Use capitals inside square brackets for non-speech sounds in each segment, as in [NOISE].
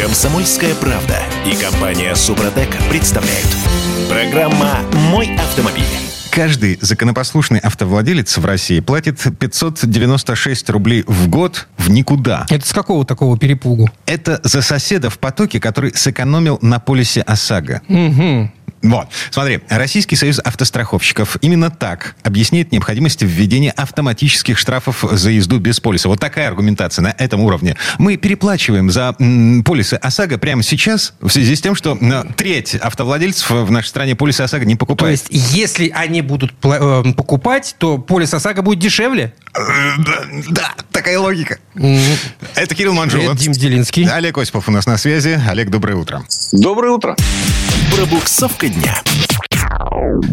Комсомольская правда и компания Супротек представляют. Программа «Мой автомобиль». Каждый законопослушный автовладелец в России платит 596 рублей в год в никуда. Это с какого такого перепугу? Это за соседа в потоке, который сэкономил на полисе ОСАГО. Угу. Вот, смотри, Российский союз автостраховщиков именно так объясняет необходимость введения автоматических штрафов за езду без полиса. Вот такая аргументация на этом уровне. Мы переплачиваем за м, полисы ОСАГО прямо сейчас в связи с тем, что э, треть автовладельцев в нашей стране полисы ОСАГО не То покупает. есть, если они будут пла- э, покупать, то полис ОСАГО будет дешевле? Э, Да, да, такая логика. Это Кирилл Манжула. Это Дим Делинский. Олег Осипов у нас на связи. Олег, доброе утро. Доброе утро. Пробуксовка дня.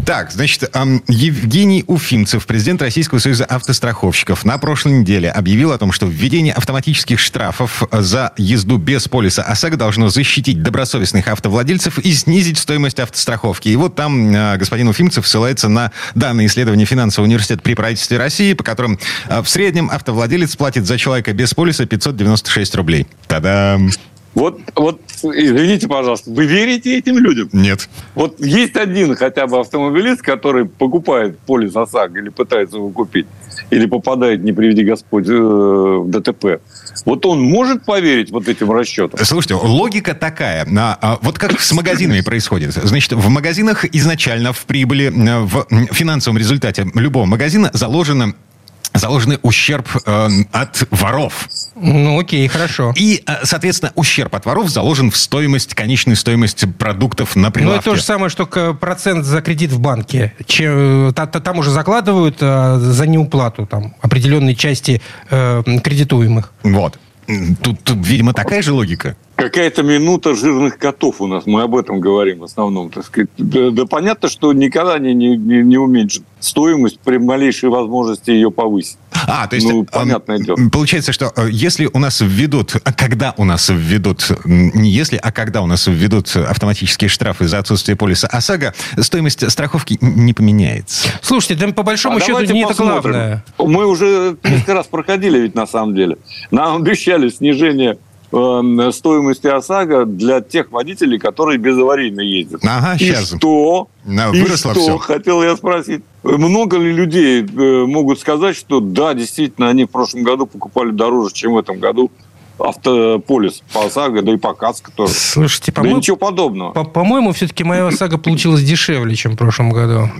Так, значит, Евгений Уфимцев, президент Российского союза автостраховщиков, на прошлой неделе объявил о том, что введение автоматических штрафов за езду без полиса ОСАГО должно защитить добросовестных автовладельцев и снизить стоимость автостраховки. И вот там э, господин Уфимцев ссылается на данные исследования финансового университета при правительстве России, по которым э, в среднем автовладелец платит за человека без полиса 596 рублей. Та-дам! Вот, вот, извините, пожалуйста, вы верите этим людям? Нет. Вот есть один хотя бы автомобилист, который покупает полис ОСАГО или пытается его купить, или попадает, не приведи Господь, э, в ДТП. Вот он может поверить вот этим расчетам? Слушайте, логика такая. А, Вот как с магазинами происходит. Значит, в магазинах изначально в прибыли, э, в финансовом результате любого магазина заложено заложенный ущерб э, от воров. Ну, окей, хорошо. И, э, соответственно, ущерб от воров заложен в стоимость, конечную стоимость продуктов на Ну, прилавке. это то же самое, что процент за кредит в банке. Че- та- та- Там уже закладывают а, за неуплату там, определенной части э, кредитуемых. Вот. Тут, тут, видимо, такая же логика. Какая-то минута жирных котов у нас, мы об этом говорим в основном. Так сказать. Да, да понятно, что никогда они не, не, не уменьшат стоимость при малейшей возможности ее повысить. А, то есть, Ну, э, понятное дело. получается, что э, если у нас введут, а когда у нас введут, не если, а когда у нас введут автоматические штрафы за отсутствие полиса ОСАГО, стоимость страховки не поменяется. Слушайте, да по большому А счету не это посмотрим. главное. Мы уже несколько раз проходили ведь на самом деле. Нам обещали снижение стоимости ОСАГО для тех водителей, которые безаварийно ездят. Ага, И сейчас. что? Да, И выросло что? всё. Хотел я спросить. Много ли людей э, могут сказать, что да, действительно, они в прошлом году покупали дороже, чем в этом году автополис по ОСАГО, да и по КАСКО тоже. Слушайте, Да по-моему, ничего подобного. по- по-моему, все-таки моя сага получилась дешевле, чем в прошлом году.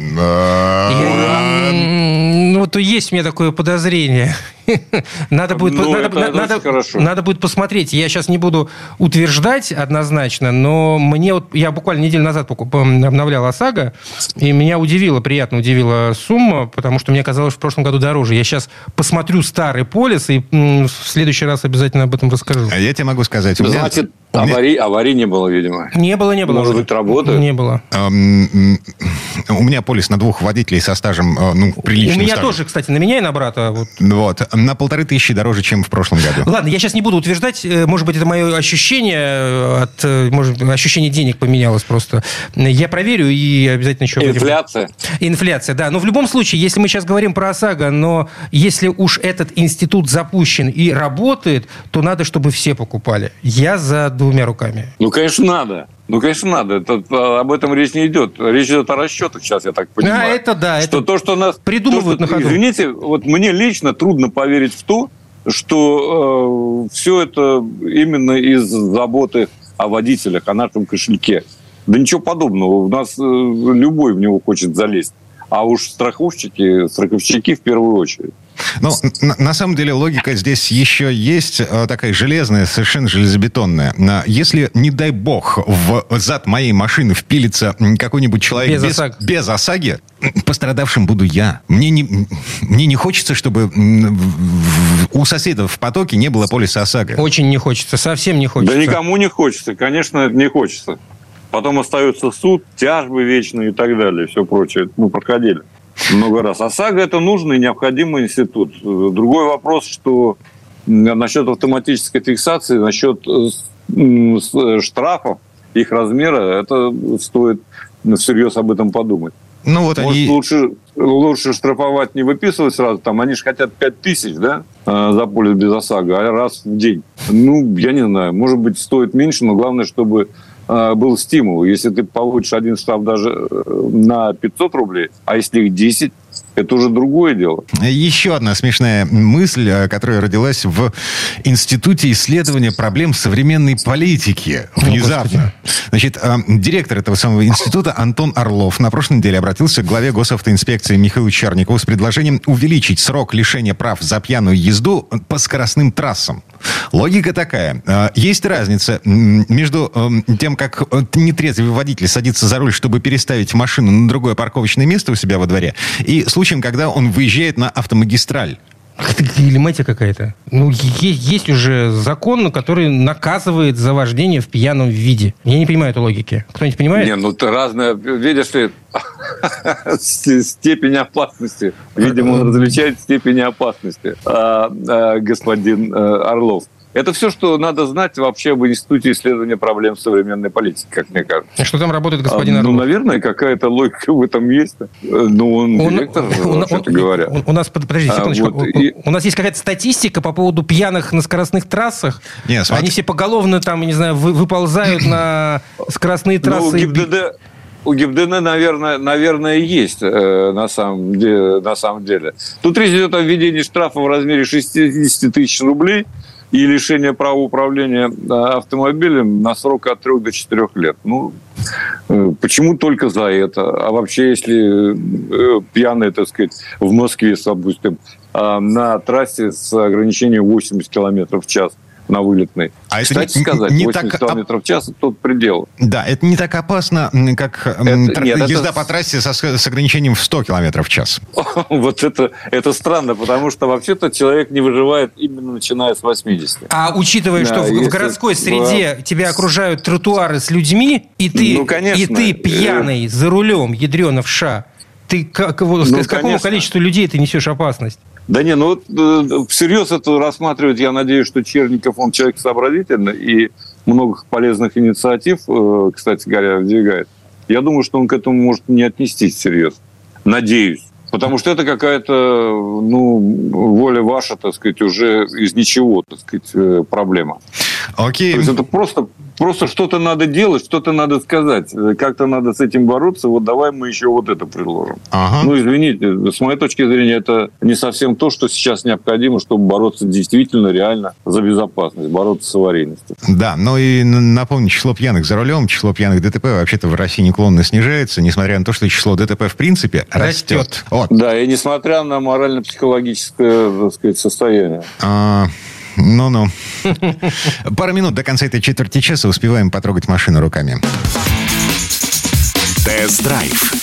Ну, вот есть у меня такое подозрение. [LAUGHS] Надо будет, Ну, надо, это- на- это надо- надо будет посмотреть. Я сейчас не буду утверждать однозначно, но мне вот я буквально неделю назад обновлял ОСАГО, и меня удивила, приятно удивила сумма, потому что мне казалось в прошлом году дороже. Я сейчас посмотрю старый полис и в следующий раз обязательно об этом расскажу. А Я тебе могу сказать. Значит, у меня- аварий, аварий не было, видимо. Не было, не было. Может быть, работает? Не было. У меня полис на двух водителей со стажем, э, ну, У приличным меня стажем. тоже, кстати, на меня и на брата. Вот. Вот. На полторы тысячи дороже, чем в прошлом году. Ладно, я сейчас не буду утверждать, э, может быть, это мое ощущение э, от, может, ощущение денег поменялось просто. Я проверю и обязательно еще... Инфляция. Инфляция, да. Но в любом случае, если мы сейчас говорим про ОСАГО, но если уж этот институт запущен и работает, то надо, чтобы все покупали. Я за двумя руками. Ну, конечно, надо. Ну, конечно, надо. Это, а, об этом речь не идет. Речь идет о расчетах сейчас, я так понимаю. А, это да, Что это то, что нас... придумывают то, что- на ходу. Извините, вот мне лично трудно поверить в то, что все это именно из заботы о водителях, о нашем кошельке. Да ничего подобного. У нас э, любой в него хочет залезть. А уж страховщики, страховщики в первую очередь. Ну, на, на самом деле логика здесь еще есть э, такая железная, совершенно железобетонная. На- Если, не дай бог, в зад моей машины впилится какой-нибудь человек Без без, ОСАГО. без ОСАГИ, пострадавшим буду я. Мне не, мне не хочется, чтобы у соседа в потоке не было полиса ОСАГО. очень не хочется, совсем не хочется. Да никому не хочется, конечно, не хочется. Потом остается суд, тяжбы вечные и так далее, все прочее. Мы проходили много раз. ОСАГО – это нужный необходимый институт. Другой вопрос, что насчет автоматической фиксации, насчет э, с- штрафов, их размера, это стоит всерьез об этом подумать. Ну вот Может, они... лучше, лучше штрафовать, не выписывать сразу. Там они же хотят 5 тысяч, да, э, за поле без ОСАГО, а раз в день. Ну, я не знаю. Может быть, стоит меньше, но главное, чтобы э, был стимул. Если ты получишь один штраф даже э, на 500 рублей, а если их 10, это уже другое дело. Еще одна смешная мысль, э, которая родилась в Институте исследования проблем современной политики. Внезапно. Значит, э, директор этого самого института Антон Орлов на прошлой неделе обратился к главе госавтоинспекции Михаилу Черникову с предложением увеличить срок лишения прав за пьяную езду по скоростным трассам. Логика такая. Э, Есть разница между э, тем, как нетрезвый водитель садится за руль, чтобы переставить машину на другое парковочное место у себя во дворе, и случаем, когда он выезжает на автомагистраль. Это Гелематия какая-то. Ну, есть, есть уже закон, который наказывает за вождение в пьяном виде. Я не понимаю этой логики. Кто-нибудь понимает? Не, ну ты разное, видишь ли, [LAUGHS] степень опасности. Видимо, он различает степень опасности, а, а, господин э, Орлов. Это все, что надо знать вообще об Институте исследования проблем современной политики, как мне кажется. Что там работает господин А, ну, Орлов? наверное, какая-то логика в этом есть. Э, Ну, он, директор, [LAUGHS] он- он- говоря. он- у нас, под- подождите, А, секундочку. вот, У- и- У нас есть какая-то статистика по поводу пьяных на скоростных трассах. Не, смотри. Они все поголовно там, не знаю, вы- выползают на скоростные Ну, у трассы. и би- ГИБДД, у ГИБДД, наверное, наверное, есть э, на, самом деле, на самом деле. Тут речь идет о введении штрафа в размере 60 тысяч рублей и лишение права управления э, автомобилем на срок от 3 до 4 лет. Ну, э, почему только за это? А вообще, если э, пьяные, так сказать, в Москве, допустим, э, на трассе с ограничением 80 километров в час на вылетной. А это Кстати не- сказать, не 80 так километров в час – это тот предел. Да, это не так опасно, как Это- тр- нет, это езда с- по трассе со- с ограничением в 100 километров в час. [LAUGHS] Вот это, это странно, потому что вообще-то человек не выживает именно начиная с 80. А учитывая, Да, что в, в городской среде тебя окружают тротуары с людьми, и ты, Ну, конечно. и ты пьяный за рулем, ядрена в ша, ты как, вот, с Ну, какому конечно. количеству людей ты несешь опасность? Да не, ну вот э, всерьез это рассматривать, я надеюсь, что Черников, он человек сообразительный и много полезных инициатив, э, кстати говоря, выдвигает. Я думаю, что он к этому может не отнестись всерьез. Надеюсь. Потому что это какая-то, ну, воля ваша, так сказать, уже из ничего, так сказать, э, проблема. Окей. То есть это просто, просто что-то надо делать, что-то надо сказать. Как-то надо с этим бороться. Вот давай мы еще вот это предложим. Ага. Ну, извините, с моей точки зрения, это не совсем то, что сейчас необходимо, чтобы бороться действительно, реально за безопасность, бороться с аварийностью. Да, ну и напомню, число пьяных за рулем, число пьяных ДТП вообще-то в России неуклонно снижается, несмотря на то, что число ДТП в принципе растет. Растет. Вот. Да, и несмотря на морально-психологическое, так сказать, состояние. А, Ну-ну. Пару минут до конца этой четверти часа успеваем потрогать машину руками. Тест-драйв.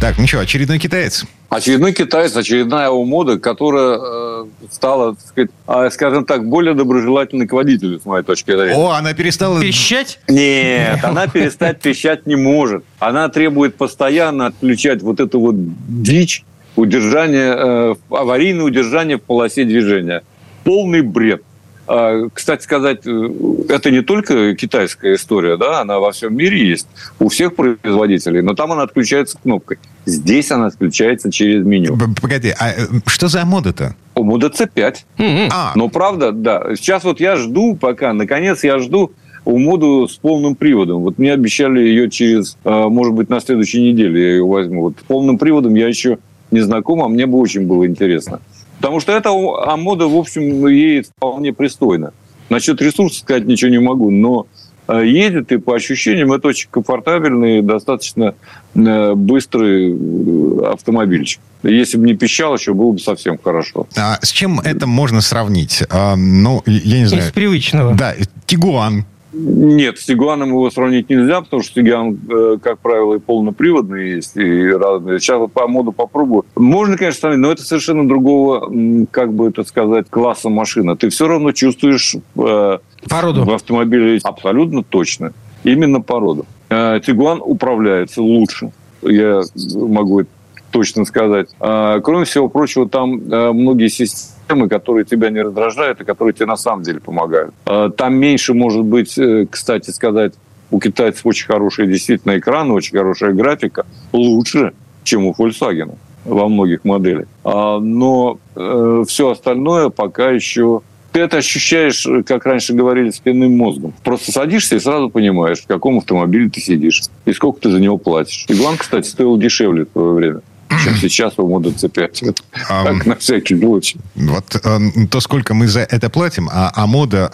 Так, ну что, очередной китаец? Очередной китаец, очередная его мода, которая э, стала, так сказать, а, скажем так, более доброжелательной к водителю, с моей точки зрения. О, она перестала... Пищать? Нет, она перестать пищать не может. Она требует постоянно отключать вот эту вот дичь, удержание, э, аварийное удержание в полосе движения. Полный бред. А, Кстати сказать, э, это не только китайская история, да, она во всем мире есть, у всех производителей, но там она отключается кнопкой. Здесь она отключается через меню. Погоди, а э, что за мода-то? У Moda C5. М-м. А, Но правда, да. Сейчас вот я жду пока, наконец я жду у моду с полным приводом. Вот мне обещали ее через, э, может быть, на следующей неделе я ее возьму. Вот с полным приводом я еще не знаком, а мне бы очень было интересно. Потому что это а мода, в общем, ей вполне пристойно. Насчет ресурсов сказать ничего не могу, но э, едет и по ощущениям это очень комфортабельный, достаточно э, быстрый э, автомобильчик. Если бы не пищал еще, было бы совсем хорошо. а с чем это можно сравнить? А, ну, я не знаю. Из привычного. Да, Тигуан. Нет, с Тигуаном его сравнить нельзя, потому что Тигуан, э, как правило, и полноприводный есть, и разные. Сейчас вот по моду попробую. Можно, конечно, сравнить, но это совершенно другого, как бы это сказать, класса машина. Ты все равно чувствуешь э, Породу. в автомобиле абсолютно точно. Именно породу. Э, Тигуан управляется лучше. Я могу точно сказать. А, Кроме всего прочего, там э, многие системы, которые тебя не раздражают и которые тебе на самом деле помогают. А, Там меньше, может быть, э, кстати сказать, у китайцев очень хороший действительно экран, очень хорошая графика. Лучше чем у Volkswagen во многих моделях. А, но э, все остальное пока еще ты это ощущаешь, как раньше говорили, спинным мозгом. Просто садишься и сразу понимаешь, в каком автомобиле ты сидишь и сколько ты за него платишь. Тигуан, кстати, стоил дешевле в свое время чем сейчас у Мода C5. Ам, Так, на всякий случай. Вот э, то, сколько мы за это платим, а, а мода,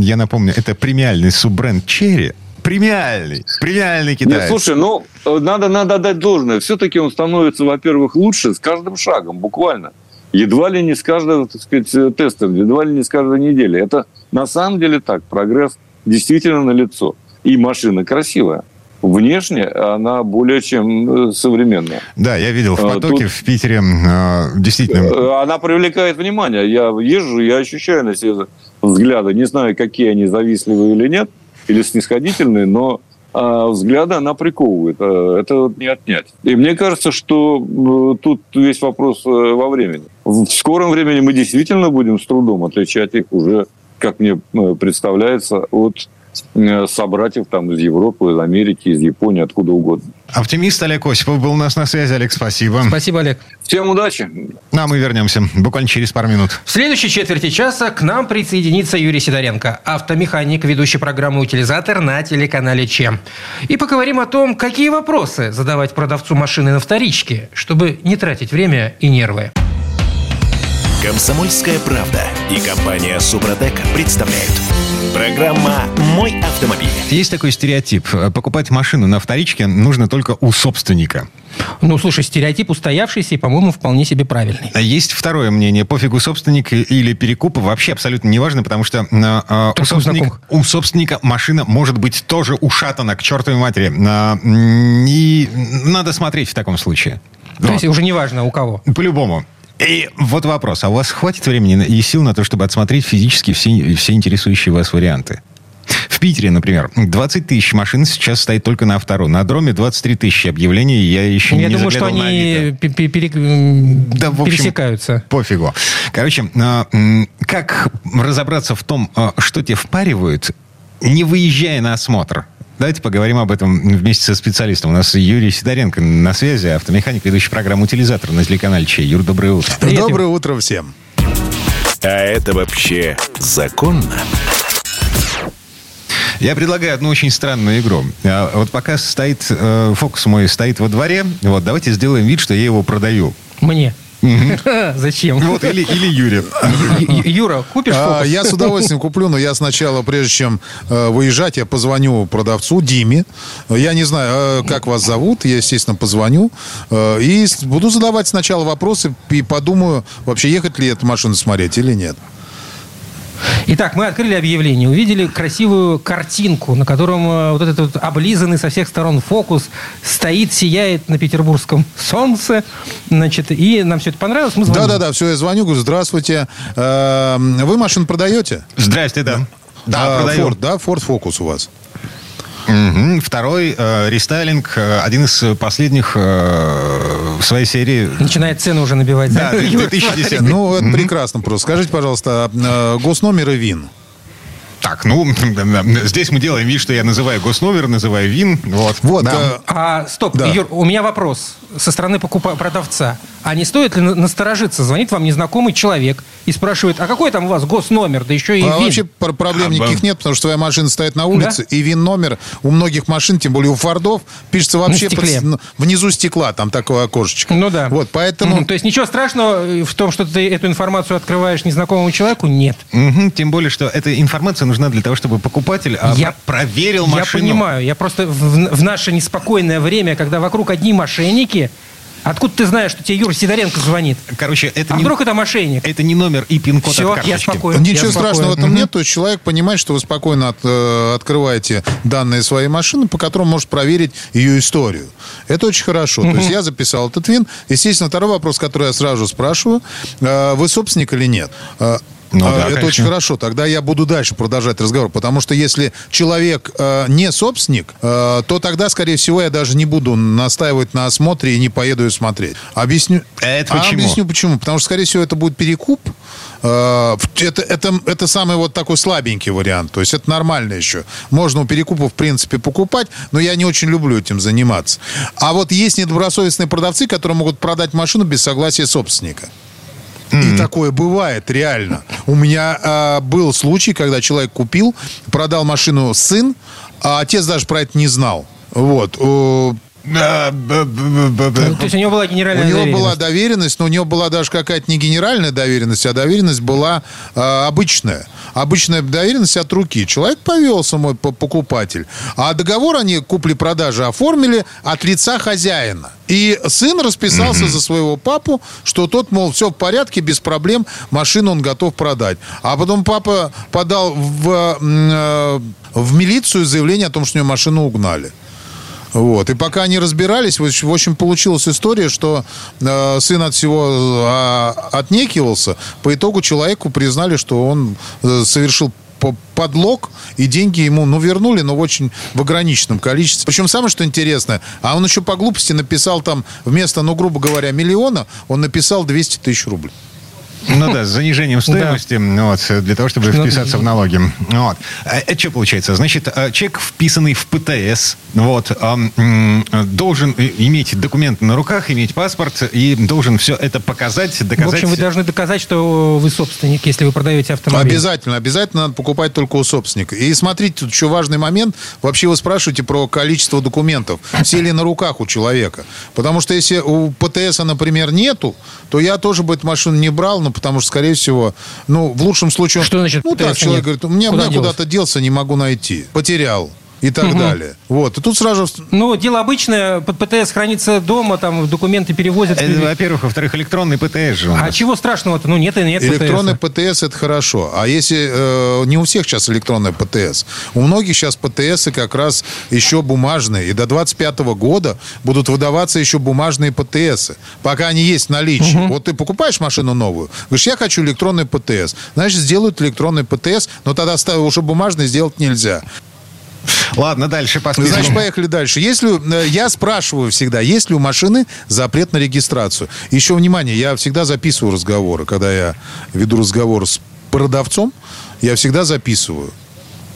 я напомню, это премиальный суббренд Черри. Премиальный, премиальный Нет, китаец. слушай, ну, э, надо, надо отдать должное. Все-таки он становится, во-первых, лучше с каждым шагом, буквально. Едва ли не с каждого, так сказать, э, теста, едва ли не с каждой недели. Это на самом деле так. Прогресс действительно налицо. И машина красивая. Внешне она более чем э, современная. Да, я видел в А, потоке тут- в Питере, э, действительно, Э, Она привлекает внимание. Я езжу, я ощущаю на себе взгляды. Не знаю, какие они завистливые или нет, или снисходительные, но взгляды она приковывает. Это вот не отнять. И мне кажется, что тут весь вопрос во времени. В скором времени мы действительно будем с трудом отличать их уже, как мне представляется, от собратьев там из Европы, из Америки, из Японии, откуда угодно. оптимист Олег Осипов был у нас на связи. Олег, спасибо. Спасибо, Олег. Всем удачи! Ну, а мы вернемся буквально через пару минут. В следующей четверти часа к нам присоединится Юрий Сидоренко, автомеханик, ведущий программы «Утилизатор» на телеканале ЧЕМ. И поговорим о том, какие вопросы задавать продавцу машины на вторичке, чтобы не тратить время и нервы. Комсомольская правда и компания Супротек представляют. Программа «Мой автомобиль». Есть такой стереотип. Покупать машину на вторичке нужно только у собственника. Ну, слушай, стереотип устоявшийся и, по-моему, вполне себе правильный. А Есть второе мнение. Пофигу собственник или перекуп. Вообще абсолютно неважно, потому что э, э, у, Только у собственника, знакомых. у собственника машина может быть тоже ушатана к чертовой матери. А, м, И надо смотреть в таком случае. То Вот. есть уже неважно у кого. По-любому. И вот вопрос. А у вас хватит времени и сил на то, чтобы отсмотреть физически все, все интересующие вас варианты? В Питере, например, 20 тысяч машин сейчас стоит только на автору. На дроме 23 тысячи объявлений. Я еще Я не думаю, что они перек- Да, в общем, пересекаются. Пофигу. Короче, а, как разобраться в том, а, что тебе впаривают, не выезжая на осмотр? Давайте поговорим об этом вместе со специалистом. У нас Юрий Сидоренко на связи, автомеханик, ведущий программу «Утилизатор» на телеканале Чей. Юр, доброе утро. Привет, Доброе утро всем. А это вообще законно? Я предлагаю одну очень странную игру. А, Вот пока стоит, э, фокус мой стоит во дворе, вот давайте сделаем вид, что я его продаю. Мне. [LAUGHS] Зачем? Вот, или, или Юре. Юра, купишь А, фокус? я с удовольствием куплю, но я сначала, прежде чем э, выезжать, я позвоню продавцу Диме. Я не знаю, э, как вас зовут, я, естественно, позвоню. э, и буду задавать сначала вопросы и подумаю, вообще ехать ли эту машину смотреть или нет. Итак, мы открыли объявление, увидели красивую картинку, на котором э, вот этот вот облизанный со всех сторон фокус стоит, сияет на петербургском солнце. Значит, и нам все это понравилось, мы звоним. Да-да-да, все, я звоню, говорю, здравствуйте. Э, Вы машину продаете? Здрасте, да. Да, А. Ford, да, Ford Focus у вас. Мгм. Второй э, рестайлинг, э, один из последних э, в своей серии. Начинает цены уже набивать. Да, Юра, 2010. Ну, это прекрасно просто. Скажите, пожалуйста, а, э, госномер и ВИН. Так, ну, [LAUGHS] здесь мы делаем вид, что я называю госномер, называю ВИН. Вот. Вот, Да. А, стоп, Да. Юр, у меня вопрос со стороны покупа- продавца. А не стоит ли на- насторожиться? Звонит вам незнакомый человек и спрашивает, а какой там у вас госномер, да еще и А ВИН? вообще пр- проблем А, никаких нет, потому что твоя машина стоит на улице, и ВИН-номер у многих машин, тем более у Фордов, пишется вообще стекле. под- внизу стекла, там такое окошечко. Ну да. Вот, поэтому... Мгм, То есть ничего страшного э, в том, что ты эту информацию открываешь незнакомому человеку, нет. Мгм, Тем более, что эта информация нужна для того, чтобы покупатель а, Я- проверил Я машину. понимаю. Я просто в, в наше неспокойное время, когда вокруг одни мошенники, откуда ты знаешь, что тебе Юра Сидоренко звонит? Короче, это, А не, вдруг это мошенник? это не номер и пин-код Все, от я спокоен. Ничего я спокоен. страшного в этом нет. То есть человек понимает, что вы спокойно от- э, открываете данные своей машины, по которым может проверить ее историю. Это очень хорошо. То есть я записал этот ВИН. Естественно, второй вопрос, который я сразу спрашиваю. э, Вы собственник или нет? Ну А, да, это конечно. очень хорошо. Тогда я буду дальше продолжать разговор. Потому что если человек э, не собственник, э, то тогда, скорее всего, я даже не буду настаивать на осмотре и не поеду ее смотреть. Объясню. Это А почему? объясню почему. Потому что, скорее всего, это будет перекуп. Э, это, это, это самый вот такой слабенький вариант. То есть это нормально еще. Можно у перекупа, в принципе, покупать, но я не очень люблю этим заниматься. А вот есть недобросовестные продавцы, которые могут продать машину без согласия собственника. И такое бывает, реально. У меня а, был случай, когда человек купил, продал машину сын, а отец даже про это не знал. Вот. Ну, То есть у него была У генеральная него была доверенность. доверенность, но у него была даже какая-то не генеральная доверенность, а доверенность была а, обычная. Обычная доверенность от руки. Человек повелся, мой по- покупатель. А договор они купли-продажи оформили от лица хозяина. И сын расписался за своего папу, что тот, мол, все в порядке, без проблем, машину он готов продать. А потом папа подал в, э, в милицию заявление о том, что у него машину угнали. Вот. И пока они разбирались, в общ- в общем, получилась история, что э, сын от всего э, отнекивался. По итогу человеку признали, что он э, совершил по- подлог, и деньги ему, ну, вернули, но в очень в ограниченном количестве. Причем самое, что интересное, а он еще по глупости написал там вместо, ну, грубо говоря, миллиона, он написал 200 тысяч рублей. Ну да, с занижением [LAUGHS] стоимости, вот, для того, чтобы Ну, вписаться в налоги. Вот. А Это что получается? Значит, а, человек, вписанный в ПТС, вот, должен иметь документы на руках, иметь паспорт и должен все это показать, В доказать. общем, вы должны доказать, что вы собственник, если вы продаете автомобиль. Обязательно, обязательно надо покупать только у собственника. И смотрите, тут еще важный момент. Вообще вы спрашиваете про количество документов. Все ли на руках у человека? Потому что если у ПТС, например, нету, то я тоже бы эту машину не брал, ну, потому что, скорее всего, ну, в лучшем случае... Что значит Ну, так, человек нет? говорит, у меня, у Куда делось? куда-то делся, не могу найти. Потерял. И так далее. Вот. И тут сразу... Ну, дело обычное, под ПТС хранится дома, там документы перевозят. Это, во-первых. Во-вторых, электронный ПТС же у А чего страшного-то? Ну, нет и нет Электронный ПТС. ПТС это хорошо. А если э, не у всех сейчас электронный ПТС, у многих сейчас ПТС как раз еще бумажные. И до 25 года будут выдаваться еще бумажные ПТС. Пока они есть в наличии. Вот ты покупаешь машину новую, говоришь, я хочу электронный ПТС. Значит, сделают электронный ПТС, но тогда уже бумажный сделать нельзя. Ладно, дальше по списку. Значит, поехали дальше. Если, э, я спрашиваю всегда, есть ли у машины запрет на регистрацию. Еще внимание, я всегда записываю разговоры. Когда я веду разговор с продавцом, я всегда записываю.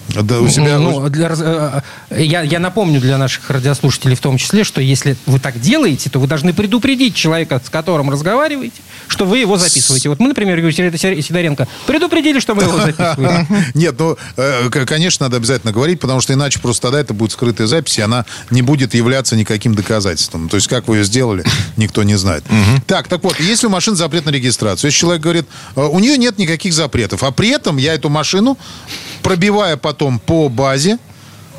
Да, у себя... Ну, для раз- э, э, я, я напомню для наших радиослушателей в том числе, что если вы так делаете, то вы должны предупредить человека, с которым разговариваете, что вы его записываете. Вот мы, например, Юрий Сидоренко, предупредили, что мы его записываем. [LAUGHS] Нет, ну, э, конечно, надо обязательно говорить, потому что иначе просто тогда это будет скрытая запись, и она не будет являться никаким доказательством. То есть, как вы ее сделали, [LAUGHS] никто не знает. Так, так вот, если у машины запрет на регистрацию, если человек говорит, у нее нет никаких запретов, а при этом я эту машину, пробивая потом по базе,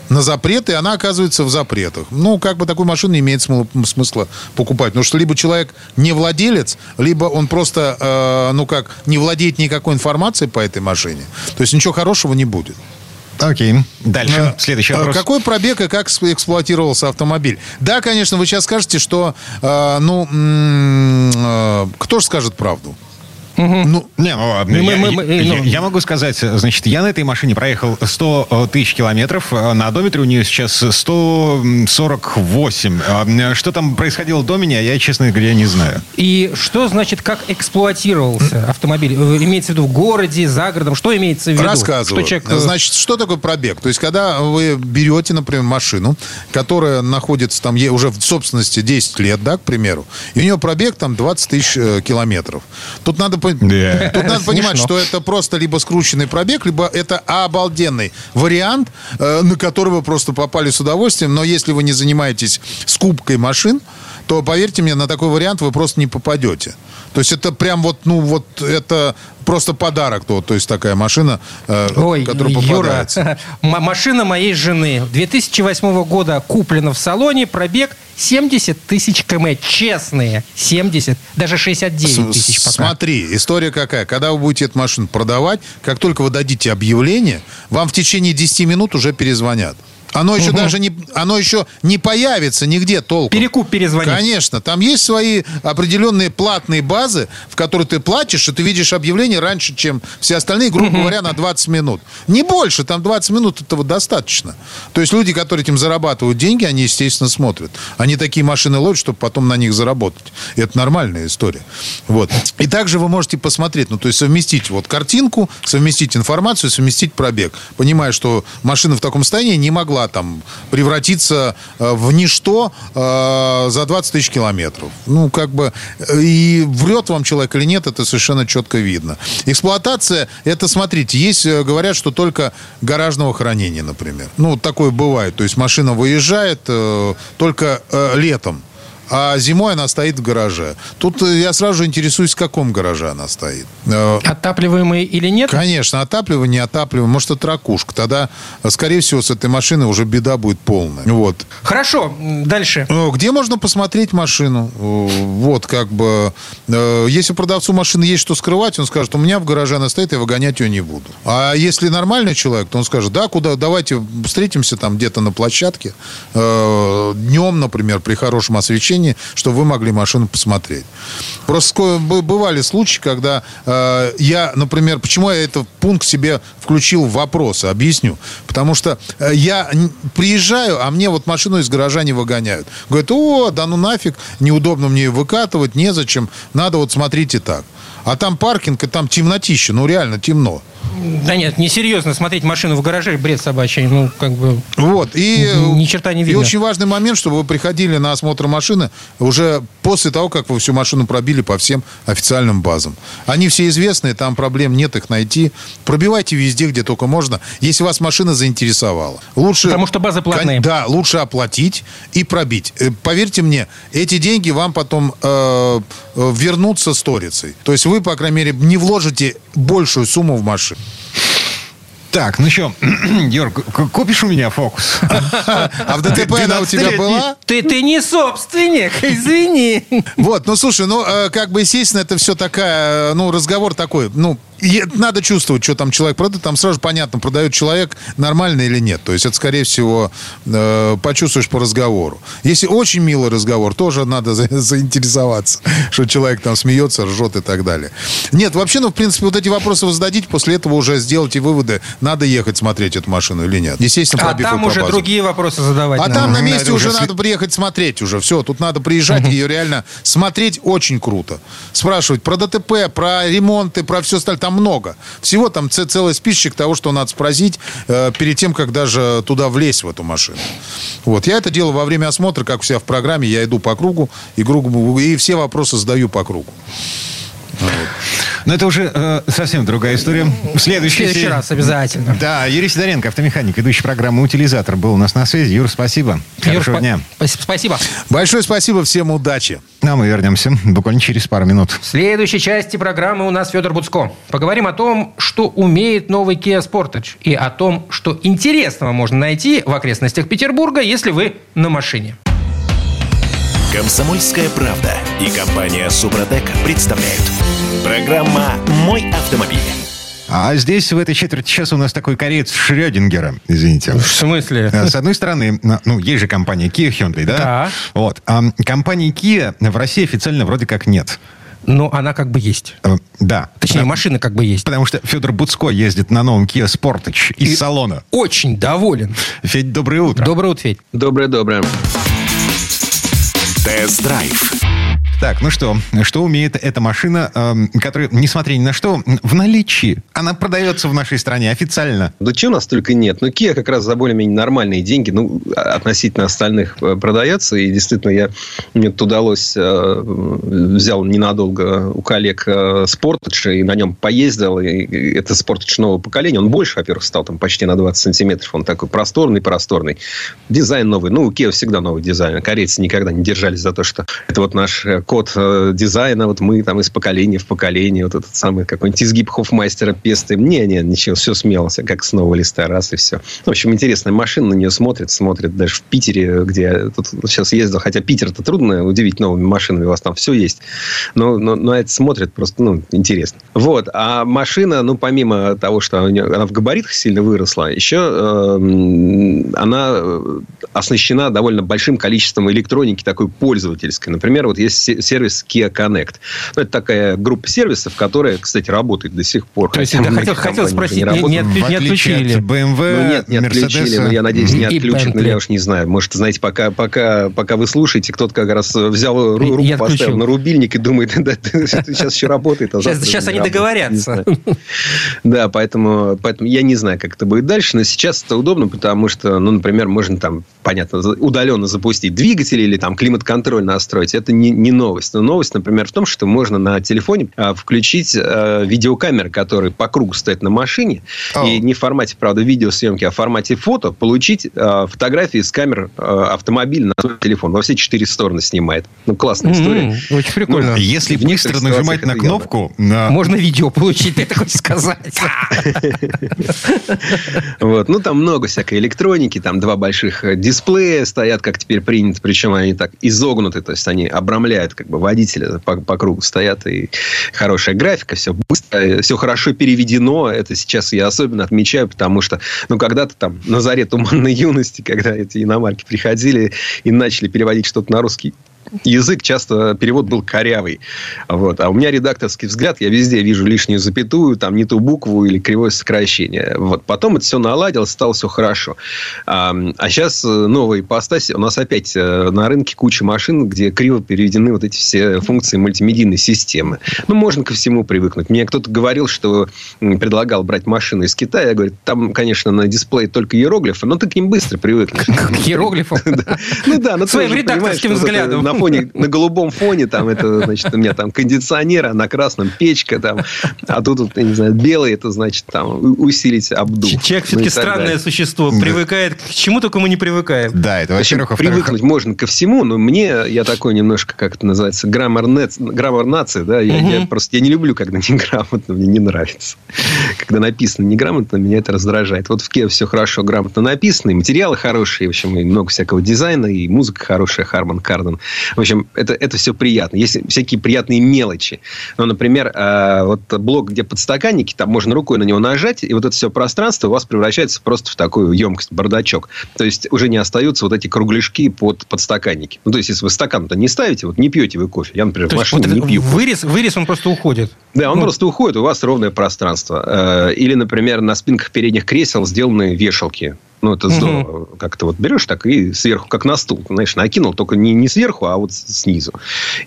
на запреты, и она оказывается в запретах. Ну, как бы такую машину не имеет смысла, покупать. Потому что либо человек не владелец, либо он просто, э, ну как, не владеет никакой информацией по этой машине. То есть ничего хорошего не будет. Окей. Дальше. Э, Следующий э, вопрос. Какой пробег и как сп- эксплуатировался автомобиль? Да, конечно, вы сейчас скажете, что, э, ну, э, кто же скажет правду? Ну, Не, ну ладно. Ну, мы- я, мы- мы- я- ну. я могу сказать, значит, я на этой машине проехал 100 тысяч километров. а На одометре у нее сейчас 148. А, Что там происходило до меня, я, честно говоря, не знаю. И что значит, как эксплуатировался автомобиль? Э, Имеется в виду в городе, за городом? Что имеется в виду? Рассказываю. Что человек, э, Значит, что такое пробег? То есть, когда вы берете, например, машину, которая находится там ей уже в собственности 10 лет, да, к примеру, и у нее пробег там 20 тысяч э, километров. Тут надо, Да. тут надо понимать, что это просто либо скрученный пробег, либо это обалденный вариант, э, на который вы просто попали с удовольствием. Но если вы не занимаетесь скупкой машин, то, поверьте мне, на такой вариант вы просто не попадете. То есть это прям вот, ну вот, это просто подарок, то, то есть такая машина, э, Ой, которая Юра, попадается. [LAUGHS] м- машина моей жены 2008 года куплена в салоне, пробег 70 тысяч км. Честные 70, даже 69 С- тысяч пока. Смотри, история какая. Когда вы будете эту машину продавать, как только вы дадите объявление, вам в течение 10 минут уже перезвонят. Оно еще даже не, оно еще не появится нигде толком. Перекуп перезвонить. Конечно, там есть свои определенные платные базы, в которые ты платишь, и ты видишь объявление раньше, чем все остальные, грубо говоря, на 20 минут. Не больше, там 20 минут этого достаточно. То есть люди, которые этим зарабатывают деньги, они, естественно, смотрят. Они такие машины ловят, чтобы потом на них заработать. И это нормальная история. Вот. И также вы можете посмотреть, ну, то есть совместить вот картинку, совместить информацию, совместить пробег. Понимая, что машина в таком состоянии не могла там превратиться э, в ничто э, за 20 тысяч километров. Ну, как бы, э, и врет вам человек или нет, это совершенно четко видно. Эксплуатация, это, смотрите, есть, э, говорят, что только гаражного хранения, например. Ну, такое бывает. То есть машина выезжает э, только э, летом а зимой она стоит в гараже. Тут э, я сразу же интересуюсь, в каком гараже она стоит. Э, Отапливаемый или нет? Конечно, отапливаемый, не отапливаемый. Может, это ракушка. Тогда, э, скорее всего, с этой машиной уже беда будет полная. Вот. Хорошо, дальше. Где можно посмотреть машину? Вот, как бы, если продавцу машины есть что скрывать, он скажет, у меня в гараже она стоит, я выгонять ее не буду. А если нормальный человек, то он скажет, да, куда, давайте встретимся там где-то на площадке, днем, например, при хорошем освещении, чтобы вы могли машину посмотреть. Просто бывали случаи, когда э, я, например, почему я этот пункт себе включил в вопросы, объясню. Потому что э, я приезжаю, а мне вот машину из гаража не выгоняют. Говорят, о, да ну нафиг, неудобно мне ее выкатывать, незачем, надо вот смотрите так. А там паркинг, и там темнотища, ну реально темно. Да нет, несерьезно смотреть машину в гараже, бред собачий. Ну, как бы... Вот, и, Ни черта не и видно. очень важный момент, чтобы вы приходили на осмотр машины уже после того, как вы всю машину пробили по всем официальным базам. Они все известные, там проблем нет их найти. Пробивайте везде, где только можно, если вас машина заинтересовала. Лучше, Потому что базы платные. Да, лучше оплатить и пробить. Э, Поверьте мне, эти деньги вам потом э, э, вернутся сторицей. То есть вы, по крайней мере, не вложите большую сумму в машину. Так, ну что, [CLEARS THROAT] Георг, к- купишь у меня фокус? [LAUGHS] А в ДТП она у тебя 12-летний. была? Ты, ты не собственник, [LAUGHS] извини. Вот, ну слушай, ну э, как бы естественно это все такая, э, ну разговор такой, ну надо чувствовать, что там человек продает, там сразу понятно, продает человек нормально или нет. То есть это, скорее всего, э, почувствуешь по разговору. Если очень милый разговор, тоже надо за- заинтересоваться, что человек там смеется, ржет и так далее. Нет, вообще, ну, в принципе, вот эти вопросы вы зададите, после этого уже сделайте выводы, надо ехать смотреть эту машину или нет. Естественно, А там уже другие вопросы задавать А надо. там на месте Это уже уже надо приехать смотреть уже. Все, тут надо приезжать ее реально смотреть очень круто. Спрашивать про ДТП, про ремонты, про все остальное. Там много. Всего там целый списочек того, что надо спросить э, перед тем, как даже туда влезть в эту машину. Вот. Я это делаю во время осмотра, как у себя в программе. Я иду по кругу и, кругу, и все вопросы задаю по кругу. Но это уже э, совсем другая история. В В следующий, следующий раз обязательно. Да, Юрий Сидоренко, автомеханик, ведущий программы «Утилизатор» был у нас на связи. Юр, спасибо. Юр, Хорошего дня. спа- Спасибо. Большое спасибо, всем удачи. Ну, а мы вернемся буквально через пару минут. В следующей части программы у нас Федор Буцко. Поговорим о том, что умеет новый Kia Sportage, и о том, что интересного можно найти в окрестностях Петербурга, если вы на машине. Комсомольская правда и компания Супротек представляют. Программа «Мой автомобиль». А здесь, в этой четверти часа, у нас такой кореец Шрёдингера, извините. В смысле? Э, С одной стороны, ну, есть же компания Kia Hyundai, да? Да. Вот. А компании Kia в России официально вроде как нет. Ну, она как бы есть. Э, Да. Точнее, Потому- машина как бы есть. Потому что Федор Буцко ездит на новом Kia Sportage из И- салона. Очень доволен. Федь, доброе утро. Доброе утро, Федь. Доброе-доброе. Тест-драйв. Так, ну что, что умеет эта машина, эм, которая, несмотря ни на что, в наличии. Она продается в нашей стране официально. Да чего у нас только нет. Ну, Kia как раз за более-менее нормальные деньги, ну, относительно остальных э, продается. И действительно, я, мне тут удалось, э, взял ненадолго у коллег э, Sportage и на нем поездил. И это Sportage нового поколения. Он больше, во-первых, стал там почти на 20 сантиметров. Он такой просторный-просторный. Дизайн новый. Ну, у Kia всегда новый дизайн. Корейцы никогда не держались за то, что это вот наш э, код э, дизайна, вот мы там из поколения в поколение, вот этот самый какой-нибудь изгиб хофмастера пестуем. Не, не, ничего, все смело, все как с нового листа, раз и все. В общем, интересная машина, на нее смотрит, смотрит даже в Питере, где тут сейчас ездил, хотя Питер-то трудно удивить новыми машинами, у вас там все есть, но, но, но это смотрит просто, ну, интересно. Вот, а машина, ну, помимо того, что она в габаритах сильно выросла, еще э, она э, оснащена довольно большим количеством электроники такой пользовательской. Например, вот есть сервис Kia Connect. Ну, это такая группа сервисов, которая, кстати, работает до сих пор. То есть, я хотел, хотел спросить, не, не, не, не отключили? От BMW, ну, нет, не отключили, но я надеюсь, не отключат, но я уж не знаю. Может, знаете, пока, пока, пока вы слушаете, кто-то как раз взял руку, я поставил отключил. на рубильник и думает, [LAUGHS] да, сейчас еще работает. А сейчас, сейчас они договорятся. Да, поэтому, поэтому я не знаю, как это будет дальше, но сейчас это удобно, потому что, ну, например, можно там, понятно, удаленно запустить двигатель или там климат-контроль настроить. Это не, не новость. Но новость, например, в том, что можно на телефоне а, включить а, видеокамеры, которые по кругу стоят на машине, oh. и не в формате, правда, видеосъемки, а в формате фото, получить а, фотографии с камер а, автомобиля на свой телефон. Во все четыре стороны снимает. Ну, классная история. Mm-hmm. Очень прикольно. Ну, если быстро нажимать на кнопку... На... Можно видео получить, ты это хочешь сказать. [LAUGHS] Вот. Ну, там много всякой электроники, там два больших дисплея стоят, как теперь принято, причем они так изогнуты, то есть они обрамляют как бы водителя по, по кругу стоят, и хорошая графика, все быстро, все хорошо переведено, это сейчас я особенно отмечаю, потому что, ну, когда-то там на заре туманной [LAUGHS] юности, когда эти иномарки приходили и начали переводить что-то на русский язык часто перевод был корявый. Вот. А у меня редакторский взгляд, я везде вижу лишнюю запятую, там не ту букву или кривое сокращение. Вот. Потом это все наладилось, стало все хорошо. А, а сейчас э, новая ипостась. У нас опять э, на рынке куча машин, где криво переведены вот эти все функции мультимедийной системы. Ну, можно ко всему привыкнуть. Мне кто-то говорил, что предлагал брать машины из Китая. Я говорю, там, конечно, на дисплее только иероглифы, но ты к ним быстро привыкнешь. К иероглифам? [LAUGHS] Ну да, но Своим редакторским взглядом на фоне, [LAUGHS] на голубом фоне, там, это, значит, у меня там кондиционер, а на красном печка, там, а тут, вот, я не знаю, белый, это значит, там, усилить обдув. Человек все-таки ну, странное далее. существо, привыкает к чему только мы не привыкаем. Да, это во-первых. Привыкнуть можно ко всему, но мне, я такой немножко, как это называется, граммар, граммар нации, да, я, угу. я просто, я не люблю, когда [LAUGHS] неграмотно, мне не нравится. Когда написано неграмотно, меня это раздражает. Вот в Киеве все хорошо, грамотно написано, и материалы хорошие, в общем, и много всякого дизайна, и музыка хорошая, Харман Карден. В общем, это, это все приятно. Есть всякие приятные мелочи. Ну, например, э, вот блок, где подстаканники, там можно рукой на него нажать, и вот это все пространство у вас превращается просто в такую емкость, бардачок. То есть, уже не остаются вот эти кругляшки под подстаканники. Ну, то есть, если вы стакан-то не ставите, вот не пьете вы кофе. Я, например, то в машине вот не пью. Вырез, вырез, он просто уходит. Да, он ну. просто уходит, у вас ровное пространство. Э, или, например, на спинках передних кресел сделаны вешалки. Ну, это здорово. Угу. Как то вот берешь так и сверху, как на стул, знаешь, накинул, только не, не сверху, а вот снизу.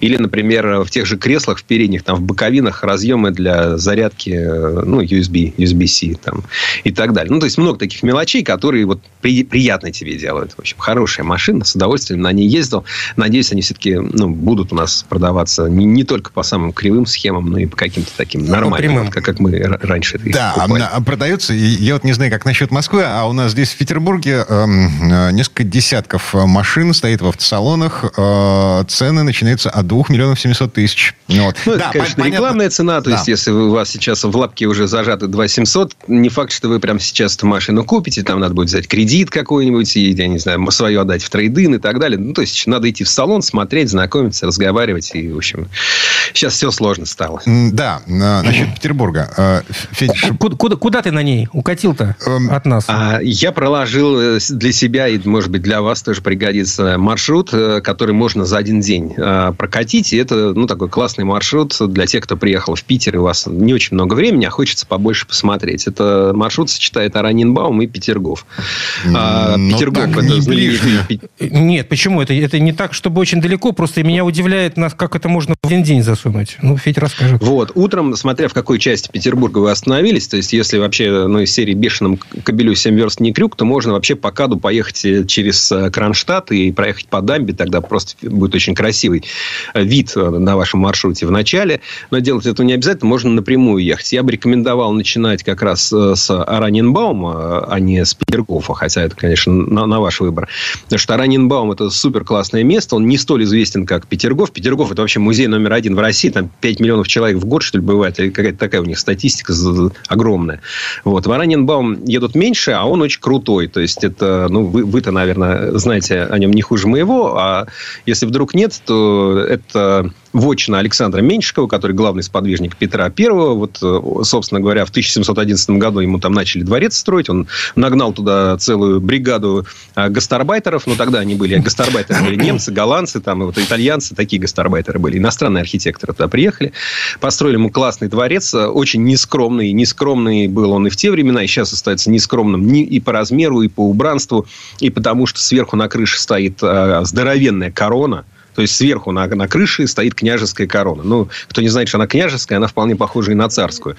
Или, например, в тех же креслах в передних, там, в боковинах разъемы для зарядки, э, ну, USB, USB-C там, и так далее. Ну, то есть, много таких мелочей, которые вот при, приятно тебе делают. В общем, хорошая машина, с удовольствием на ней ездил. Надеюсь, они все-таки ну, будут у нас продаваться не, не только по самым кривым схемам, но и по каким-то таким ну, нормальным, как, как мы раньше Да, а, продаются, я вот не знаю, как насчет Москвы, а у нас здесь в Петербурге э, несколько десятков машин стоит в автосалонах. Э, цены начинаются от 2 миллионов 700 тысяч. Вот. Ну, это, да, конечно, понятно. рекламная цена. То да. есть, если у вас сейчас в лапке уже зажаты 2 700, не факт, что вы прямо сейчас эту машину купите. Там надо будет взять кредит какой-нибудь, и, я не знаю, свою отдать в трейдин и так далее. Ну, то есть, надо идти в салон, смотреть, знакомиться, разговаривать. И, в общем, сейчас все сложно стало. Да. Э, насчет Петербурга. Э, Федь, куда, куда, куда ты на ней укатил-то эм, от нас? А, я проложил проложил э, для себя, и, может быть, для вас тоже пригодится маршрут, э, который можно за один день э, прокатить. И это, ну, такой классный маршрут для тех, кто приехал в Питер, и у вас не очень много времени, а хочется побольше посмотреть. Это маршрут сочетает Аранинбаум и Петергоф. А, Но Петергоф так, это знаменитый... Нет, почему? Это, это не так, чтобы очень далеко. Просто меня удивляет, как это можно в один день за, засунуть? Ну, Федь расскажет. Вот. Утром, смотря в какой части Петербурга вы остановились, то есть, если вообще ну, из серии «Бешеным кобелю 7 верст не крюк», то можно вообще по КАДу поехать э, через э, Кронштадт и проехать по дамбе, тогда просто будет очень красивый вид на вашем маршруте в начале. Но делать это не обязательно, можно напрямую ехать. Я бы рекомендовал начинать как раз с Аранинбаума, а не с Петергофа, хотя это, конечно, на, на ваш выбор. Потому что Аранинбаум – это супер классное место, он не столь известен, как Петергоф. Петергоф – это вообще музей номер один в России, там 5 миллионов человек в год, что ли, бывает, какая-то такая у них статистика огромная. Вот. В Аранинбаум едут меньше, а он очень крутой. То есть, это, ну, вы, вы-то, наверное, знаете о нем не хуже моего, а если вдруг нет, то это вотчина Александра Меньшикова, который главный сподвижник Петра I. Вот, э, собственно говоря, в 1711 году ему там начали дворец строить. Он нагнал туда целую бригаду э, гастарбайтеров. Но тогда они были, гастарбайтеры были немцы, голландцы, там, вот итальянцы, такие гастарбайтеры были. Иностранные архитекторы туда приехали. Построили ему классный дворец, э, очень нескромный. Нескромный был он и в те времена, и сейчас остается нескромным и по размеру, и по убранству, и потому что сверху на крыше стоит здоровенная корона – то есть сверху на, на крыше стоит княжеская корона. Ну, кто не знает, что она княжеская, она вполне похожа и на царскую.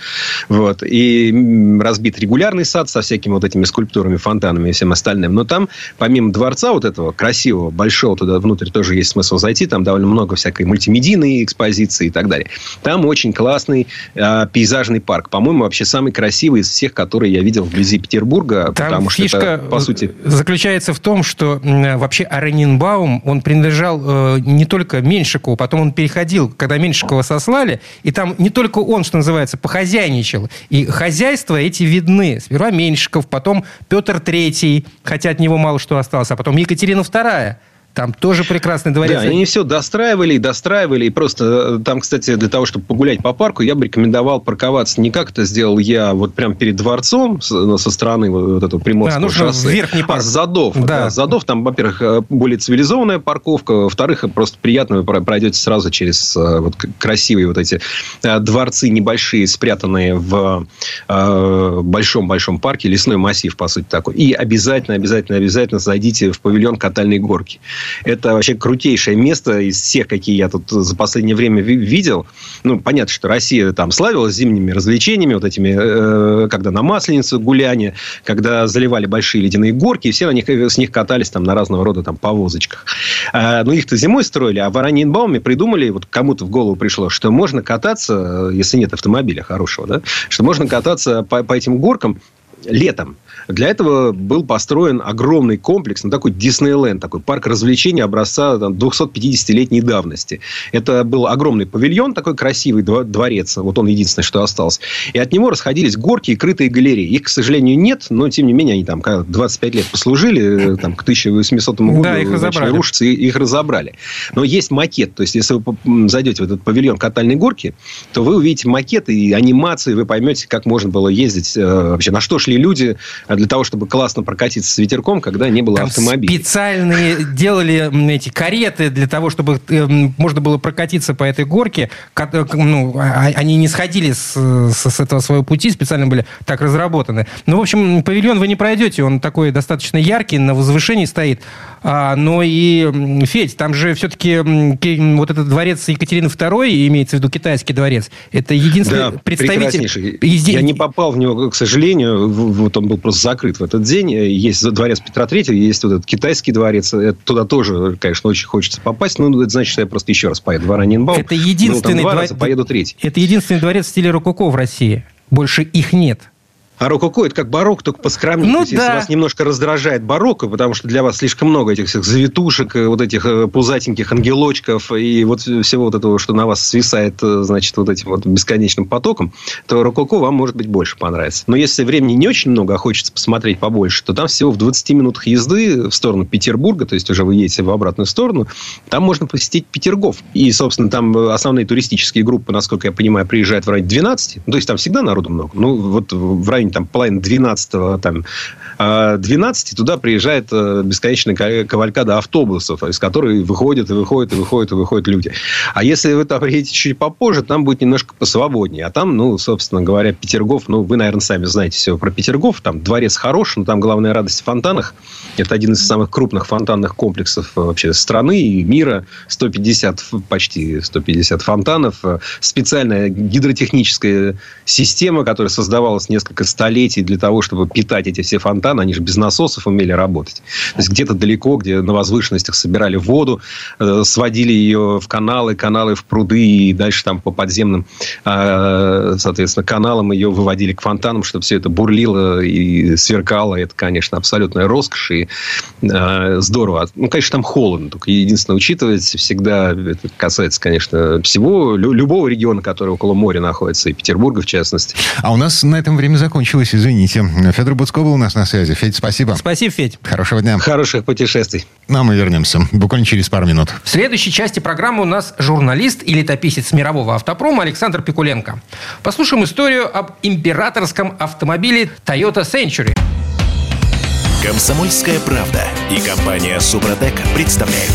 Вот. И разбит регулярный сад со всякими вот этими скульптурами, фонтанами и всем остальным. Но там, помимо дворца вот этого красивого, большого, туда внутрь тоже есть смысл зайти. Там довольно много всякой мультимедийной экспозиции и так далее. Там очень классный э, пейзажный парк. По-моему, вообще самый красивый из всех, которые я видел вблизи Петербурга. Там потому фишка что это, по сути... заключается в том, что вообще Аренинбаум, он принадлежал э, не только Меньшикову, потом он переходил, когда Меньшикова сослали, и там не только он, что называется, похозяйничал. И хозяйства эти видны. Сперва Меньшиков, потом Петр Третий, хотя от него мало что осталось, а потом Екатерина Вторая. Там тоже прекрасный дворец. Да, они все достраивали и достраивали. И просто э, там, кстати, для того, чтобы погулять по парку, я бы рекомендовал парковаться не как это сделал я вот прямо перед дворцом ну, со стороны вот этого Приморского да, шоссе. Верхний парк. А Задов. Да. Да, Задов. Там, во-первых, э, более цивилизованная парковка. Во-вторых, просто приятно вы пройдете сразу через э, вот, красивые вот эти дворцы небольшие, спрятанные в большом-большом парке. Лесной массив, по сути, такой. И обязательно, обязательно, обязательно зайдите в павильон катальной горки. Это вообще крутейшее место из всех, какие я тут за последнее время видел. Ну, понятно, что Россия там славилась зимними развлечениями, вот этими, э, когда на Масленицу гуляния, когда заливали большие ледяные горки, и все на них, с них катались там на разного рода там повозочках. А, ну, их-то зимой строили, а в Араньенбауме придумали, вот кому-то в голову пришло, что можно кататься, если нет автомобиля хорошего, да, что можно кататься по, по этим горкам летом. Для этого был построен огромный комплекс, ну, такой Диснейленд, такой парк развлечений образца там, 250-летней давности. Это был огромный павильон, такой красивый дворец. Вот он единственное, что остался. И от него расходились горки и крытые галереи. Их, к сожалению, нет, но, тем не менее, они там 25 лет послужили, э, там, к 1800 году да, их разобрали. рушатся, и их разобрали. Но есть макет. То есть, если вы зайдете в этот павильон катальной горки, то вы увидите макеты и анимации, вы поймете, как можно было ездить, э, вообще, на что шли люди для того, чтобы классно прокатиться с ветерком, когда не было Там автомобиля. специальные делали эти кареты для того, чтобы э, можно было прокатиться по этой горке. Э, ну, а, они не сходили с, с этого своего пути, специально были так разработаны. Ну, в общем, павильон вы не пройдете, он такой достаточно яркий, на возвышении стоит. А, но и, Федь, там же все-таки вот этот дворец Екатерины II, имеется в виду китайский дворец, это единственный да, представитель... Я не попал в него, к сожалению, вот он был просто закрыт в этот день. Есть дворец Петра Третьего, есть вот этот китайский дворец. Туда тоже, конечно, очень хочется попасть. Но это значит, что я просто еще раз поеду в Араньенбаум. Это единственный, ну, дворец. поеду третий. Это единственный дворец в стиле рококо в России. Больше их нет. А рококо это как барокко, только поскромнее. Ну, То есть, да. Если вас немножко раздражает барокко, потому что для вас слишком много этих всех завитушек, э, вот этих э, пузатеньких ангелочков и вот всего вот этого, что на вас свисает, э, значит, вот этим вот бесконечным потоком, то рококо вам, может быть, больше понравится. Но если времени не очень много, а хочется посмотреть побольше, то там всего в 20 минутах езды в сторону Петербурга, то есть уже вы едете в обратную сторону, там можно посетить Петергоф. И, собственно, там основные туристические группы, насколько я понимаю, приезжают в районе 12. Ну, то есть там всегда народу много. Ну, вот в районе районе там, половины 12 там, 12 туда приезжает э, бесконечная кавалькада автобусов, из которых выходят и выходят и выходят и выходят люди. А если вы там приедете чуть попозже, там будет немножко посвободнее. А там, ну, собственно говоря, Петергоф, ну, вы, наверное, сами знаете все про Петергоф. Там дворец хорош, но там главная радость в фонтанах. Это один из самых крупных фонтанных комплексов э, вообще страны и мира. 150, почти 150 фонтанов. Специальная гидротехническая система, которая создавалась несколько столетий для того, чтобы питать эти все фонтаны они же без насосов умели работать. То есть где-то далеко, где на возвышенностях собирали воду, э, сводили ее в каналы, каналы в пруды, и дальше там по подземным, э, соответственно, каналам ее выводили к фонтанам, чтобы все это бурлило и сверкало. Это, конечно, абсолютная роскошь и э, здорово. Ну, конечно, там холодно, только единственное, учитывать всегда, это касается, конечно, всего, любого региона, который около моря находится, и Петербурга в частности. А у нас на этом время закончилось, извините. Федор Буцко был у нас на связи. Федь, спасибо. Спасибо, Федь. Хорошего дня. Хороших путешествий. Ну, а мы вернемся буквально через пару минут. В следующей части программы у нас журналист и летописец мирового автопрома Александр Пикуленко. Послушаем историю об императорском автомобиле Toyota Century. Комсомольская правда и компания Супротек представляют.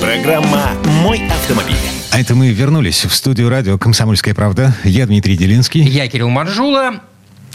Программа «Мой автомобиль». А это мы вернулись в студию радио «Комсомольская правда». Я Дмитрий Делинский. Я Кирилл Манжула.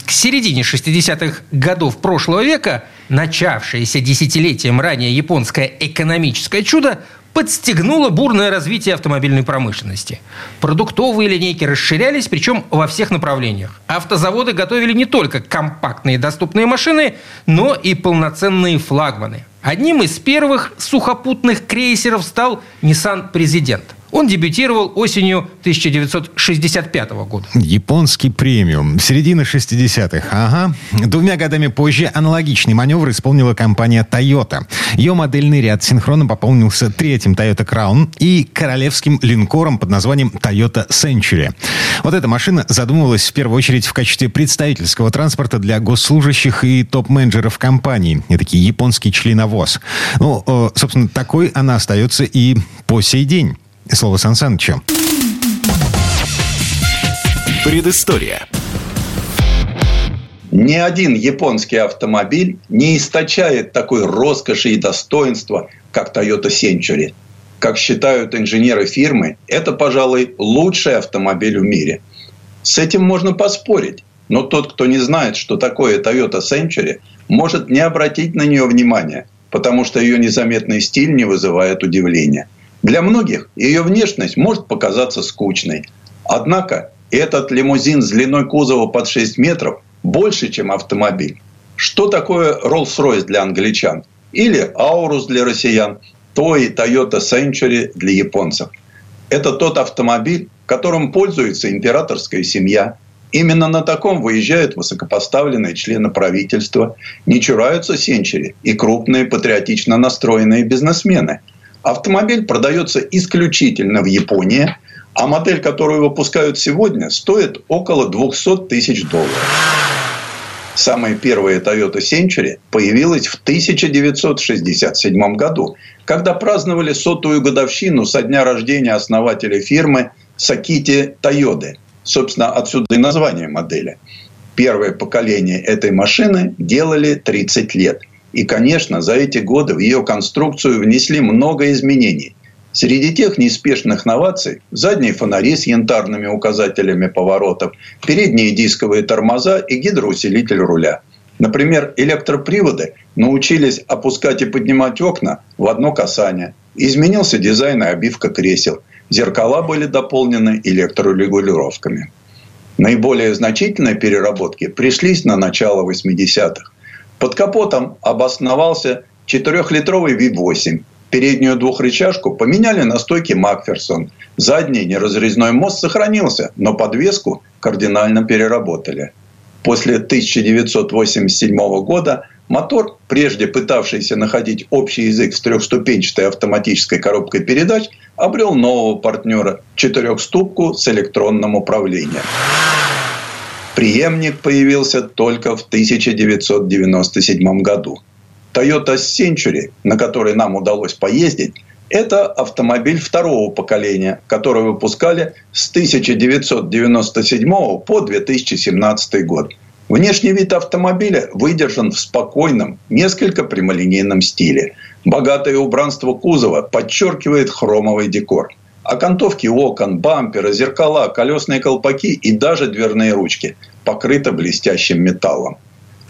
К середине 60-х годов прошлого века начавшееся десятилетием ранее японское экономическое чудо подстегнуло бурное развитие автомобильной промышленности. Продуктовые линейки расширялись, причем во всех направлениях. Автозаводы готовили не только компактные доступные машины, но и полноценные флагманы. Одним из первых сухопутных крейсеров стал Nissan Президент – он дебютировал осенью 1965 года. Японский премиум. Середина 60-х. Ага. Двумя годами позже аналогичный маневр исполнила компания Toyota. Ее модельный ряд синхронно пополнился третьим Toyota Crown и королевским линкором под названием Toyota Century. Вот эта машина задумывалась в первую очередь в качестве представительского транспорта для госслужащих и топ-менеджеров компаний. Этакий японский членовоз. Ну, э, собственно, такой она остается и по сей день. Слово Сан Санычу. Предыстория. Ни один японский автомобиль не источает такой роскоши и достоинства, как Toyota Century. Как считают инженеры фирмы, это, пожалуй, лучший автомобиль в мире. С этим можно поспорить. Но тот, кто не знает, что такое Toyota Century, может не обратить на нее внимания, потому что ее незаметный стиль не вызывает удивления – для многих ее внешность может показаться скучной. Однако этот лимузин с длиной кузова под 6 метров больше, чем автомобиль. Что такое Rolls-Royce для англичан? Или Aurus для россиян? То и Toyota Century для японцев. Это тот автомобиль, которым пользуется императорская семья. Именно на таком выезжают высокопоставленные члены правительства, не чураются сенчери и крупные патриотично настроенные бизнесмены – Автомобиль продается исключительно в Японии, а модель, которую выпускают сегодня, стоит около 200 тысяч долларов. Самая первая Toyota Century появилась в 1967 году, когда праздновали сотую годовщину со дня рождения основателя фирмы Сакити Тойоды. Собственно, отсюда и название модели. Первое поколение этой машины делали 30 лет. И, конечно, за эти годы в ее конструкцию внесли много изменений. Среди тех неспешных новаций – задние фонари с янтарными указателями поворотов, передние дисковые тормоза и гидроусилитель руля. Например, электроприводы научились опускать и поднимать окна в одно касание. Изменился дизайн и обивка кресел. Зеркала были дополнены электрорегулировками. Наиболее значительные переработки пришлись на начало 80-х. Под капотом обосновался 4-литровый V8. Переднюю двухрычажку поменяли на стойке Макферсон. Задний неразрезной мост сохранился, но подвеску кардинально переработали. После 1987 года мотор, прежде пытавшийся находить общий язык с трехступенчатой автоматической коробкой передач, обрел нового партнера – четырехступку с электронным управлением. Преемник появился только в 1997 году. Toyota Century, на которой нам удалось поездить, это автомобиль второго поколения, который выпускали с 1997 по 2017 год. Внешний вид автомобиля выдержан в спокойном, несколько прямолинейном стиле. Богатое убранство кузова подчеркивает хромовый декор. Окантовки окон, бампера, зеркала, колесные колпаки и даже дверные ручки покрыты блестящим металлом.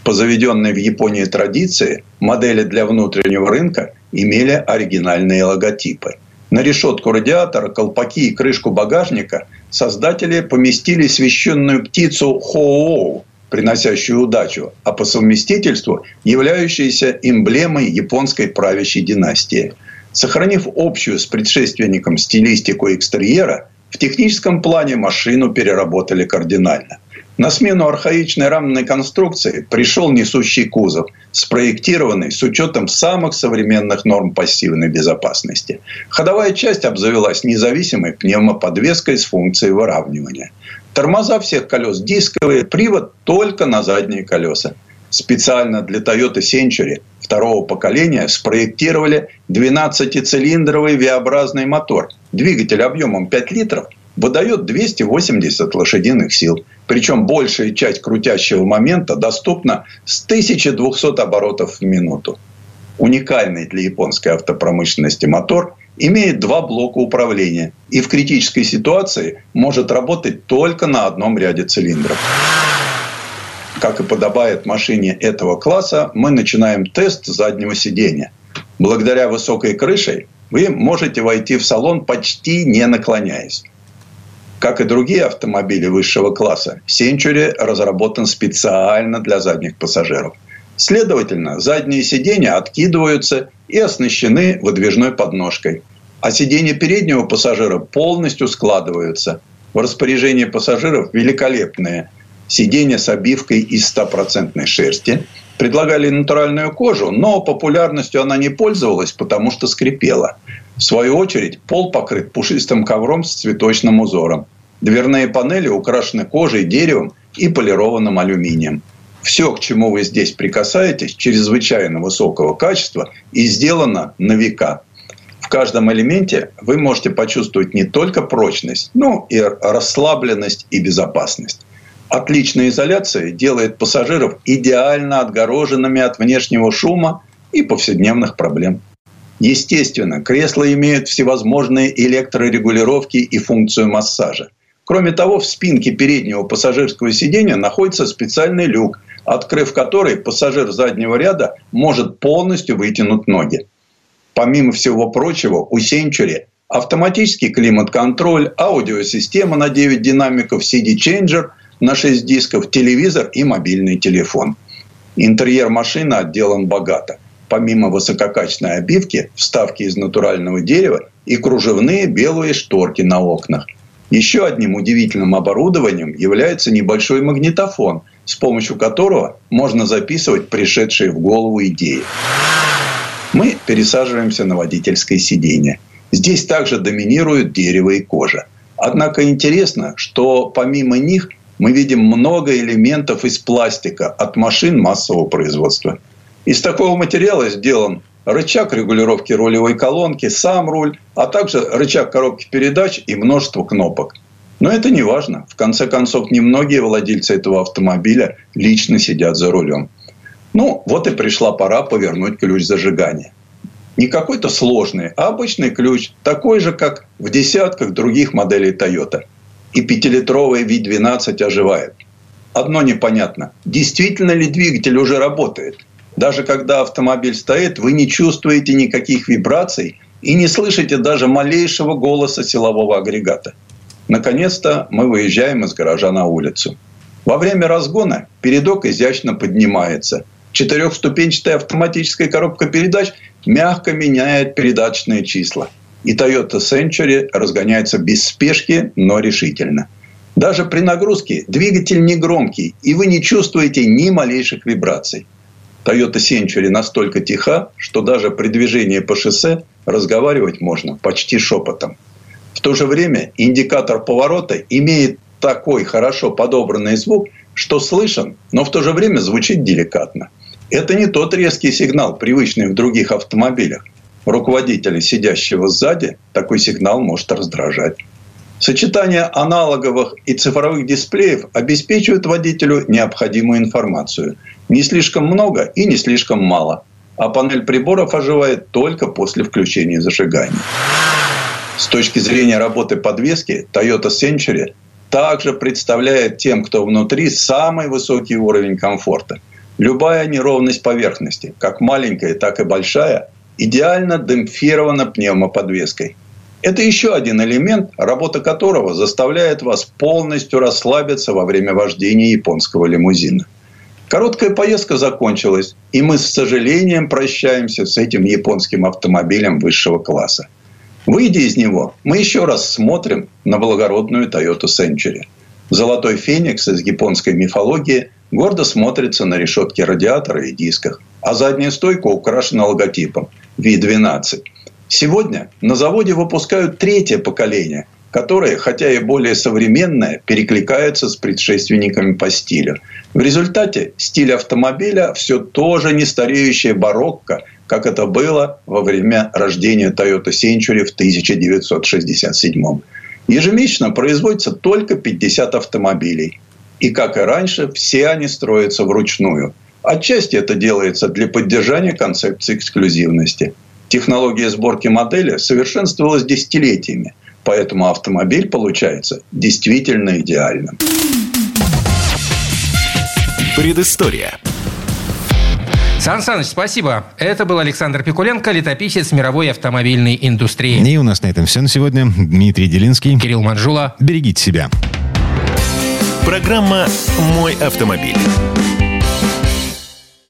По заведенной в Японии традиции, модели для внутреннего рынка имели оригинальные логотипы. На решетку радиатора, колпаки и крышку багажника создатели поместили священную птицу Хоу, приносящую удачу, а по совместительству являющаяся эмблемой японской правящей династии. Сохранив общую с предшественником стилистику экстерьера, в техническом плане машину переработали кардинально. На смену архаичной рамной конструкции пришел несущий кузов, спроектированный с учетом самых современных норм пассивной безопасности. Ходовая часть обзавелась независимой пневмоподвеской с функцией выравнивания. Тормоза всех колес дисковые, привод только на задние колеса. Специально для Toyota Century второго поколения спроектировали 12-цилиндровый V-образный мотор. Двигатель объемом 5 литров выдает 280 лошадиных сил. Причем большая часть крутящего момента доступна с 1200 оборотов в минуту. Уникальный для японской автопромышленности мотор имеет два блока управления и в критической ситуации может работать только на одном ряде цилиндров. Как и подобает машине этого класса, мы начинаем тест заднего сидения. Благодаря высокой крыше вы можете войти в салон почти не наклоняясь. Как и другие автомобили высшего класса, Century разработан специально для задних пассажиров. Следовательно, задние сиденья откидываются и оснащены выдвижной подножкой а сиденья переднего пассажира полностью складываются. В распоряжении пассажиров великолепные сиденья с обивкой из стопроцентной шерсти. Предлагали натуральную кожу, но популярностью она не пользовалась, потому что скрипела. В свою очередь, пол покрыт пушистым ковром с цветочным узором. Дверные панели украшены кожей, деревом и полированным алюминием. Все, к чему вы здесь прикасаетесь, чрезвычайно высокого качества и сделано на века каждом элементе вы можете почувствовать не только прочность, но и расслабленность и безопасность. Отличная изоляция делает пассажиров идеально отгороженными от внешнего шума и повседневных проблем. Естественно, кресла имеют всевозможные электрорегулировки и функцию массажа. Кроме того, в спинке переднего пассажирского сидения находится специальный люк, открыв который пассажир заднего ряда может полностью вытянуть ноги помимо всего прочего, у Century автоматический климат-контроль, аудиосистема на 9 динамиков, CD-чейнджер на 6 дисков, телевизор и мобильный телефон. Интерьер машины отделан богато. Помимо высококачественной обивки, вставки из натурального дерева и кружевные белые шторки на окнах. Еще одним удивительным оборудованием является небольшой магнитофон, с помощью которого можно записывать пришедшие в голову идеи мы пересаживаемся на водительское сиденье. Здесь также доминируют дерево и кожа. Однако интересно, что помимо них мы видим много элементов из пластика от машин массового производства. Из такого материала сделан рычаг регулировки рулевой колонки, сам руль, а также рычаг коробки передач и множество кнопок. Но это не важно. В конце концов, немногие владельцы этого автомобиля лично сидят за рулем. Ну, вот и пришла пора повернуть ключ зажигания. Не какой-то сложный, а обычный ключ, такой же, как в десятках других моделей Toyota. И пятилитровый V12 оживает. Одно непонятно. Действительно ли двигатель уже работает? Даже когда автомобиль стоит, вы не чувствуете никаких вибраций и не слышите даже малейшего голоса силового агрегата. Наконец-то мы выезжаем из гаража на улицу. Во время разгона передок изящно поднимается – Четырехступенчатая автоматическая коробка передач мягко меняет передаточные числа. И Toyota Century разгоняется без спешки, но решительно. Даже при нагрузке двигатель не громкий, и вы не чувствуете ни малейших вибраций. Toyota Century настолько тиха, что даже при движении по шоссе разговаривать можно почти шепотом. В то же время индикатор поворота имеет такой хорошо подобранный звук, что слышен, но в то же время звучит деликатно. Это не тот резкий сигнал, привычный в других автомобилях. Руководителя, сидящего сзади, такой сигнал может раздражать. Сочетание аналоговых и цифровых дисплеев обеспечивает водителю необходимую информацию. Не слишком много и не слишком мало. А панель приборов оживает только после включения зажигания. С точки зрения работы подвески, Toyota Century также представляет тем, кто внутри, самый высокий уровень комфорта. Любая неровность поверхности, как маленькая, так и большая, идеально демпфирована пневмоподвеской. Это еще один элемент, работа которого заставляет вас полностью расслабиться во время вождения японского лимузина. Короткая поездка закончилась, и мы с сожалением прощаемся с этим японским автомобилем высшего класса. Выйдя из него, мы еще раз смотрим на благородную Toyota Century. Золотой феникс из японской мифологии гордо смотрится на решетке радиатора и дисках, а задняя стойка украшена логотипом V12. Сегодня на заводе выпускают третье поколение, которое, хотя и более современное, перекликается с предшественниками по стилю. В результате стиль автомобиля все тоже не стареющая барокко, как это было во время рождения Toyota Century в 1967 Ежемесячно производится только 50 автомобилей. И, как и раньше, все они строятся вручную. Отчасти это делается для поддержания концепции эксклюзивности. Технология сборки модели совершенствовалась десятилетиями, поэтому автомобиль получается действительно идеальным. Предыстория. Сан Саныч, спасибо. Это был Александр Пикуленко, летописец мировой автомобильной индустрии. И у нас на этом все на сегодня. Дмитрий Делинский. Кирилл Манжула. Берегите себя. Программа «Мой автомобиль».